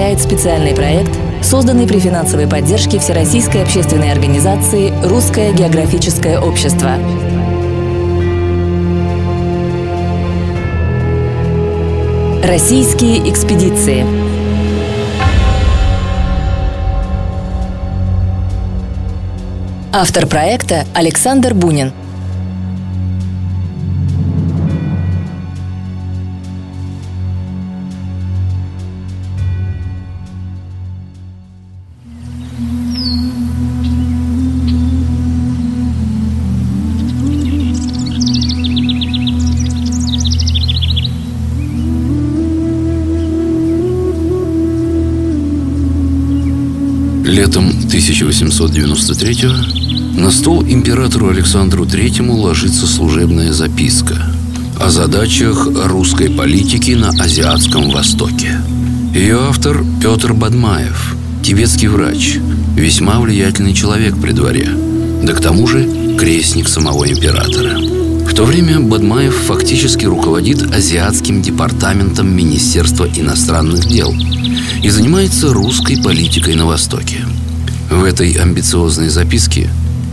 Представляет специальный проект, созданный при финансовой поддержке Всероссийской общественной организации «Русское географическое общество». Российские экспедиции Автор проекта Александр Бунин – Летом 1893 на стол императору Александру III ложится служебная записка о задачах русской политики на Азиатском Востоке. Ее автор Петр Бадмаев, тибетский врач, весьма влиятельный человек при дворе, да к тому же крестник самого императора. В то время Бадмаев фактически руководит Азиатским департаментом Министерства иностранных дел – и занимается русской политикой на Востоке. В этой амбициозной записке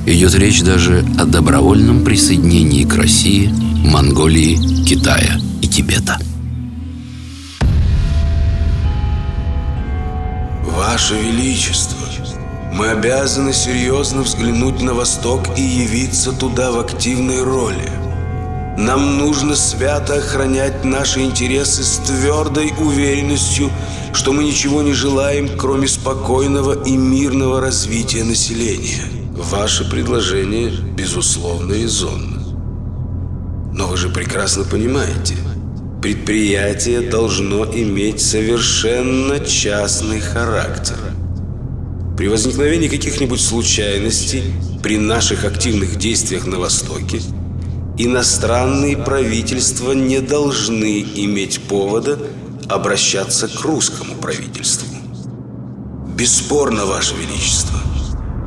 идет речь даже о добровольном присоединении к России, Монголии, Китая и Тибета. Ваше Величество, мы обязаны серьезно взглянуть на Восток и явиться туда в активной роли. Нам нужно свято охранять наши интересы с твердой уверенностью – что мы ничего не желаем, кроме спокойного и мирного развития населения. Ваше предложение, безусловно, резонно. Но вы же прекрасно понимаете, предприятие должно иметь совершенно частный характер. При возникновении каких-нибудь случайностей при наших активных действиях на Востоке иностранные правительства не должны иметь повода обращаться к русскому правительству. Бесспорно, Ваше Величество,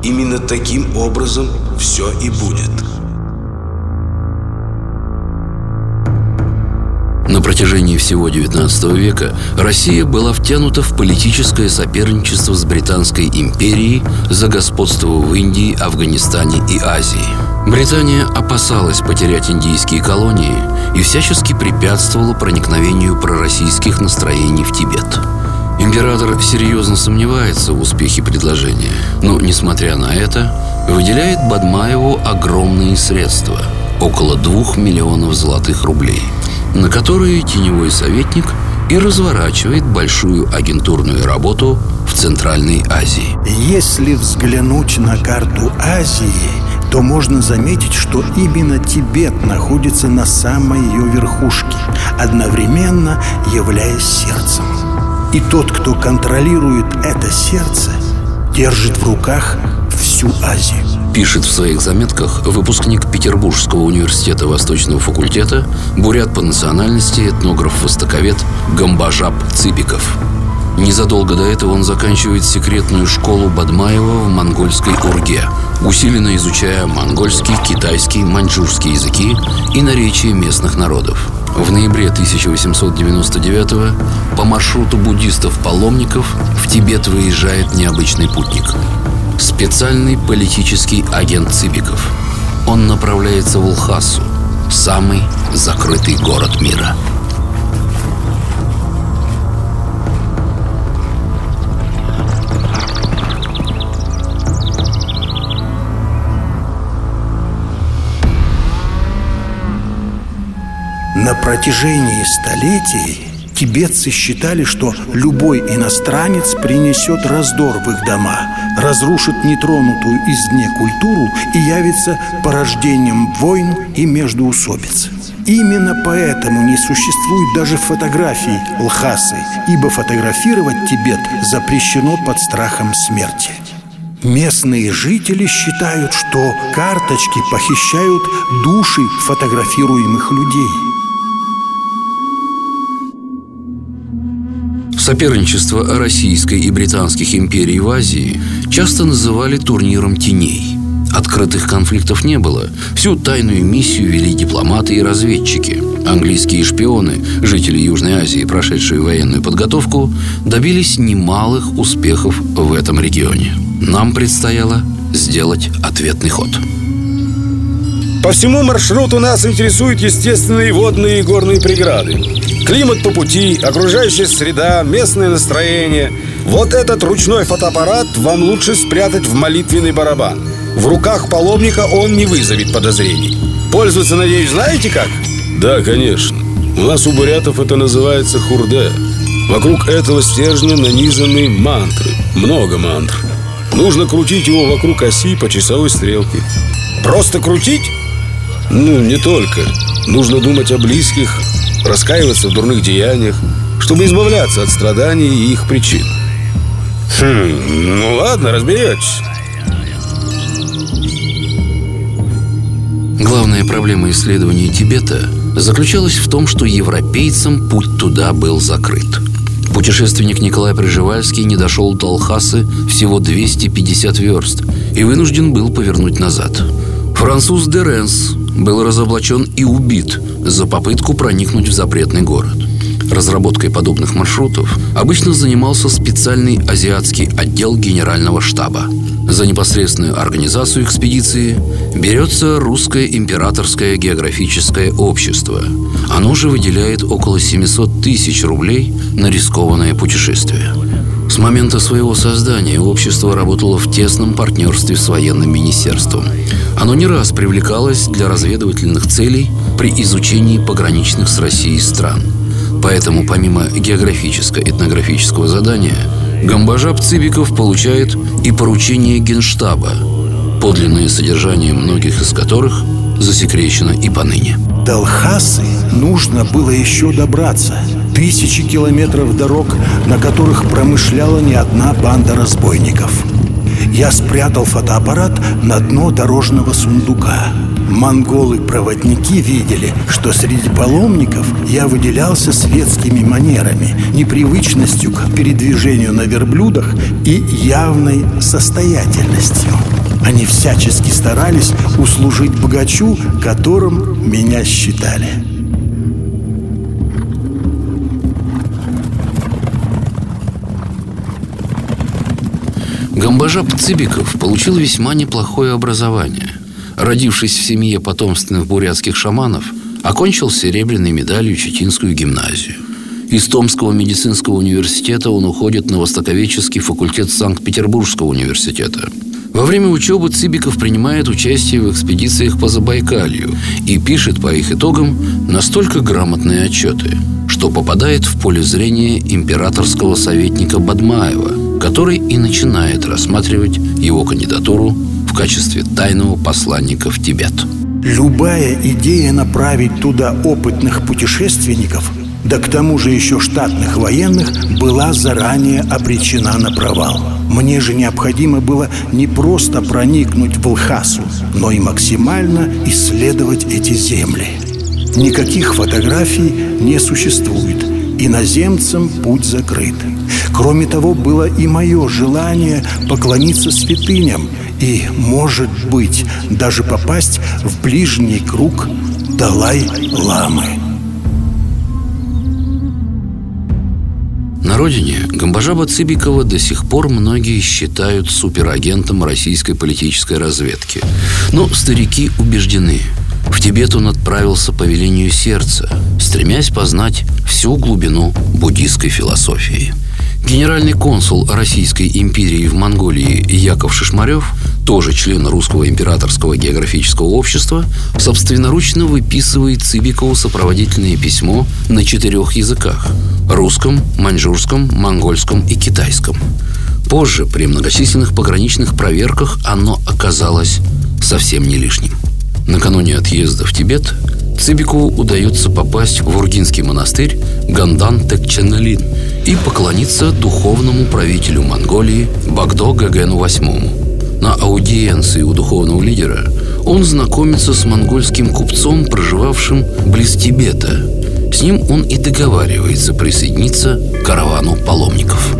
именно таким образом все и будет. На протяжении всего XIX века Россия была втянута в политическое соперничество с Британской империей за господство в Индии, Афганистане и Азии. Британия опасалась потерять индийские колонии и всячески препятствовала проникновению пророссийских настроений в Тибет. Император серьезно сомневается в успехе предложения, но, несмотря на это, выделяет Бадмаеву огромные средства – около двух миллионов золотых рублей – на которые теневой советник и разворачивает большую агентурную работу в Центральной Азии. Если взглянуть на карту Азии, то можно заметить, что именно Тибет находится на самой ее верхушке, одновременно являясь сердцем. И тот, кто контролирует это сердце, держит в руках всю Азию. Пишет в своих заметках выпускник Петербургского университета Восточного факультета, бурят по национальности, этнограф-востоковед Гамбажаб Ципиков. Незадолго до этого он заканчивает секретную школу Бадмаева в монгольской Урге, усиленно изучая монгольский, китайский, маньчжурский языки и наречия местных народов. В ноябре 1899 по маршруту буддистов-паломников в Тибет выезжает необычный путник – Специальный политический агент Цибиков. Он направляется в Улхасу, самый закрытый город мира. На протяжении столетий Тибетцы считали, что любой иностранец принесет раздор в их дома, разрушит нетронутую извне культуру и явится порождением войн и междоусобиц. Именно поэтому не существует даже фотографий Лхасы, ибо фотографировать Тибет запрещено под страхом смерти. Местные жители считают, что карточки похищают души фотографируемых людей – Соперничество российской и британских империй в Азии часто называли турниром теней. Открытых конфликтов не было. Всю тайную миссию вели дипломаты и разведчики. Английские шпионы, жители Южной Азии, прошедшие военную подготовку, добились немалых успехов в этом регионе. Нам предстояло сделать ответный ход. По всему маршруту нас интересуют естественные водные и горные преграды. Климат по пути, окружающая среда, местное настроение. Вот этот ручной фотоаппарат вам лучше спрятать в молитвенный барабан. В руках паломника он не вызовет подозрений. Пользоваться, надеюсь, знаете как? Да, конечно. У нас у бурятов это называется хурде. Вокруг этого стержня нанизаны мантры. Много мантр. Нужно крутить его вокруг оси по часовой стрелке. Просто крутить? Ну, не только. Нужно думать о близких, раскаиваться в дурных деяниях, чтобы избавляться от страданий и их причин. Хм, ну ладно, разберетесь. Главная проблема исследования Тибета заключалась в том, что европейцам путь туда был закрыт. Путешественник Николай Приживальский не дошел до Алхасы всего 250 верст и вынужден был повернуть назад. Француз Деренс был разоблачен и убит за попытку проникнуть в запретный город. Разработкой подобных маршрутов обычно занимался специальный азиатский отдел генерального штаба. За непосредственную организацию экспедиции берется Русское императорское географическое общество. Оно же выделяет около 700 тысяч рублей на рискованное путешествие. Момента своего создания общество работало в тесном партнерстве с военным министерством. Оно не раз привлекалось для разведывательных целей при изучении пограничных с Россией стран. Поэтому помимо географическо-этнографического задания, Гамбажап Цибиков получает и поручение Генштаба, подлинное содержание многих из которых засекречено и поныне. До Алхасы нужно было еще добраться. Тысячи километров дорог, на которых промышляла не одна банда разбойников. Я спрятал фотоаппарат на дно дорожного сундука. Монголы-проводники видели, что среди паломников я выделялся светскими манерами, непривычностью к передвижению на верблюдах и явной состоятельностью. Они всячески старались услужить богачу, которым меня считали. Гамбажап Цибиков получил весьма неплохое образование. Родившись в семье потомственных бурятских шаманов, окончил серебряной медалью Читинскую гимназию. Из Томского медицинского университета он уходит на Востоковедческий факультет Санкт-Петербургского университета. Во время учебы Цибиков принимает участие в экспедициях по Забайкалью и пишет по их итогам настолько грамотные отчеты, что попадает в поле зрения императорского советника Бадмаева, который и начинает рассматривать его кандидатуру в качестве тайного посланника в Тибет. Любая идея направить туда опытных путешественников, да к тому же еще штатных военных, была заранее обречена на провал. Мне же необходимо было не просто проникнуть в Лхасу, но и максимально исследовать эти земли. Никаких фотографий не существует. Иноземцам путь закрыт. Кроме того, было и мое желание поклониться святыням и, может быть, даже попасть в ближний круг Далай-ламы. На родине Гамбажаба Цибикова до сих пор многие считают суперагентом российской политической разведки. Но старики убеждены – в Тибет он отправился по велению сердца, стремясь познать всю глубину буддийской философии. Генеральный консул Российской империи в Монголии Яков Шишмарев, тоже член Русского императорского географического общества, собственноручно выписывает Цибикову сопроводительное письмо на четырех языках – русском, маньчжурском, монгольском и китайском. Позже, при многочисленных пограничных проверках, оно оказалось совсем не лишним. Накануне отъезда в Тибет Цибикову удается попасть в Ургинский монастырь Гандан Текченалин и поклониться духовному правителю Монголии Багдо Гагену VIII. На аудиенции у духовного лидера он знакомится с монгольским купцом, проживавшим близ Тибета. С ним он и договаривается присоединиться к каравану паломников.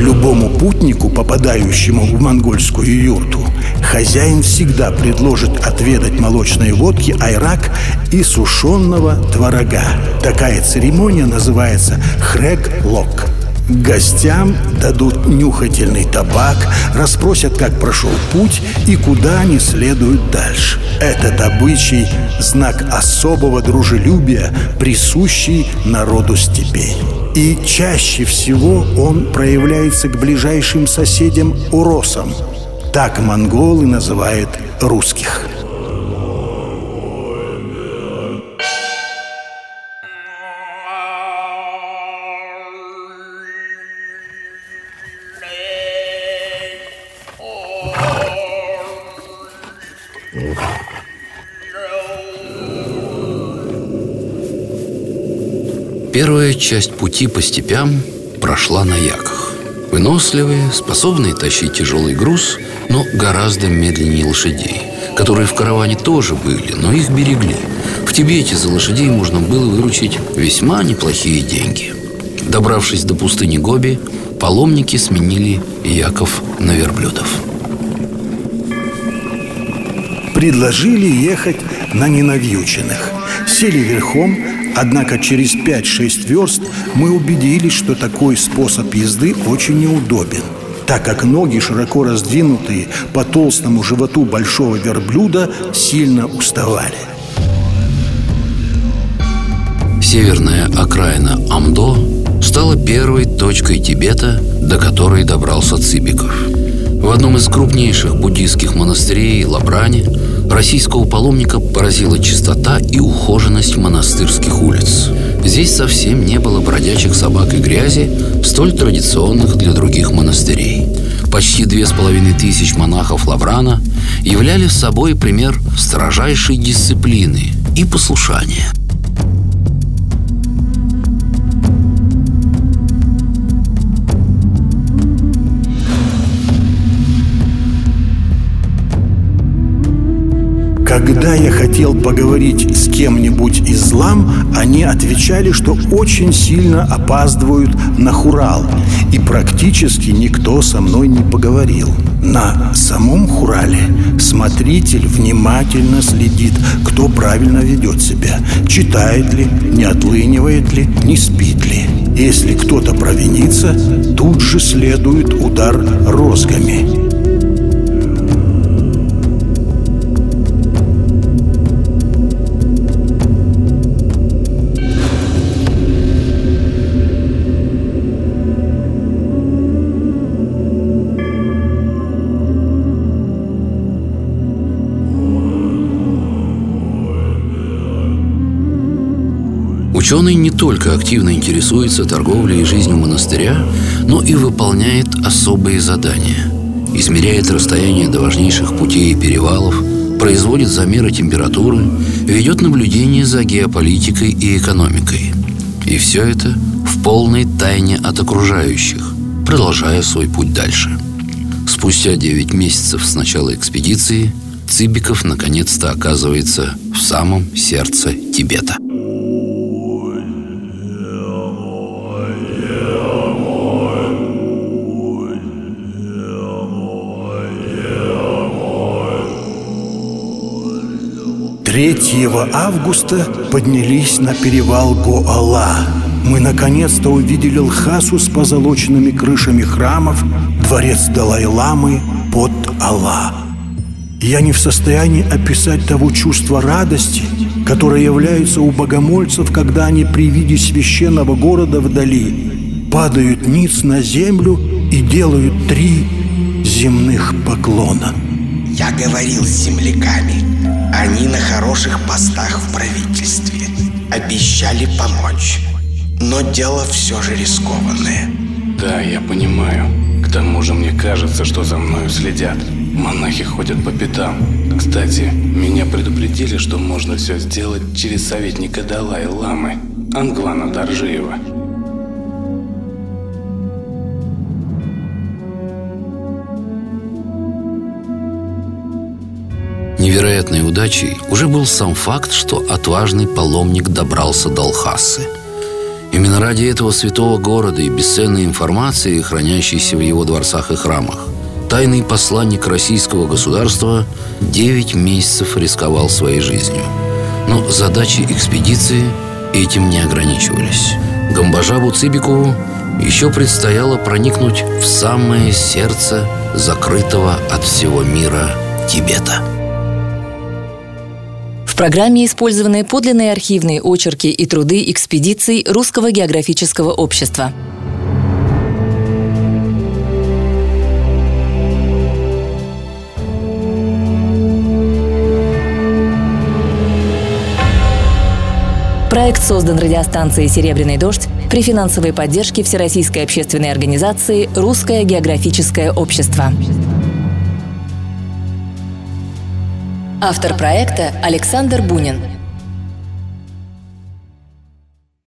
Любому путнику, попадающему в монгольскую юрту, хозяин всегда предложит отведать молочной водки айрак и сушеного творога. Такая церемония называется хрек-лок. Гостям дадут нюхательный табак, расспросят, как прошел путь и куда они следуют дальше. Этот обычай – знак особого дружелюбия, присущий народу степей. И чаще всего он проявляется к ближайшим соседям уросам. Так монголы называют русских. Первая часть пути по степям прошла на яках. Выносливые, способные тащить тяжелый груз, но гораздо медленнее лошадей, которые в караване тоже были, но их берегли. В Тибете за лошадей можно было выручить весьма неплохие деньги. Добравшись до пустыни Гоби, паломники сменили яков на верблюдов. Предложили ехать на ненавьюченных. Сели верхом, Однако через 5-6 верст мы убедились, что такой способ езды очень неудобен так как ноги, широко раздвинутые по толстому животу большого верблюда, сильно уставали. Северная окраина Амдо стала первой точкой Тибета, до которой добрался Цибиков. В одном из крупнейших буддийских монастырей Лабране Российского паломника поразила чистота и ухоженность монастырских улиц. Здесь совсем не было бродячих собак и грязи, столь традиционных для других монастырей. Почти две с половиной тысяч монахов Лаврана являли собой пример строжайшей дисциплины и послушания – Когда я хотел поговорить с кем-нибудь из лам, они отвечали, что очень сильно опаздывают на Хурал, и практически никто со мной не поговорил. На самом Хурале смотритель внимательно следит, кто правильно ведет себя, читает ли, не отлынивает ли, не спит ли. Если кто-то провинится, тут же следует удар розгами. Ученый не только активно интересуется торговлей и жизнью монастыря, но и выполняет особые задания. Измеряет расстояние до важнейших путей и перевалов, производит замеры температуры, ведет наблюдение за геополитикой и экономикой. И все это в полной тайне от окружающих, продолжая свой путь дальше. Спустя 9 месяцев с начала экспедиции Цибиков наконец-то оказывается в самом сердце Тибета. Третьего августа поднялись на перевал Гоала. Мы наконец-то увидели Лхасу с позолоченными крышами храмов, дворец Далай-ламы под Алла. Я не в состоянии описать того чувства радости, которое является у богомольцев, когда они при виде священного города вдали падают ниц на землю и делают три земных поклона. Я говорил с земляками. Они на хороших постах в правительстве. Обещали помочь. Но дело все же рискованное. Да, я понимаю. К тому же мне кажется, что за мною следят. Монахи ходят по пятам. Кстати, меня предупредили, что можно все сделать через советника Далай-Ламы, Ангвана Даржиева. Невероятной удачей уже был сам факт, что отважный паломник добрался до Алхасы. Именно ради этого святого города и бесценной информации, хранящейся в его дворцах и храмах, тайный посланник российского государства 9 месяцев рисковал своей жизнью. Но задачи экспедиции этим не ограничивались. Гамбажабу Цибикову еще предстояло проникнуть в самое сердце закрытого от всего мира Тибета. Программе использованы подлинные архивные очерки и труды экспедиций Русского географического общества. Проект создан радиостанцией «Серебряный дождь» при финансовой поддержке Всероссийской общественной организации «Русское географическое общество». Автор проекта Александр Бунин.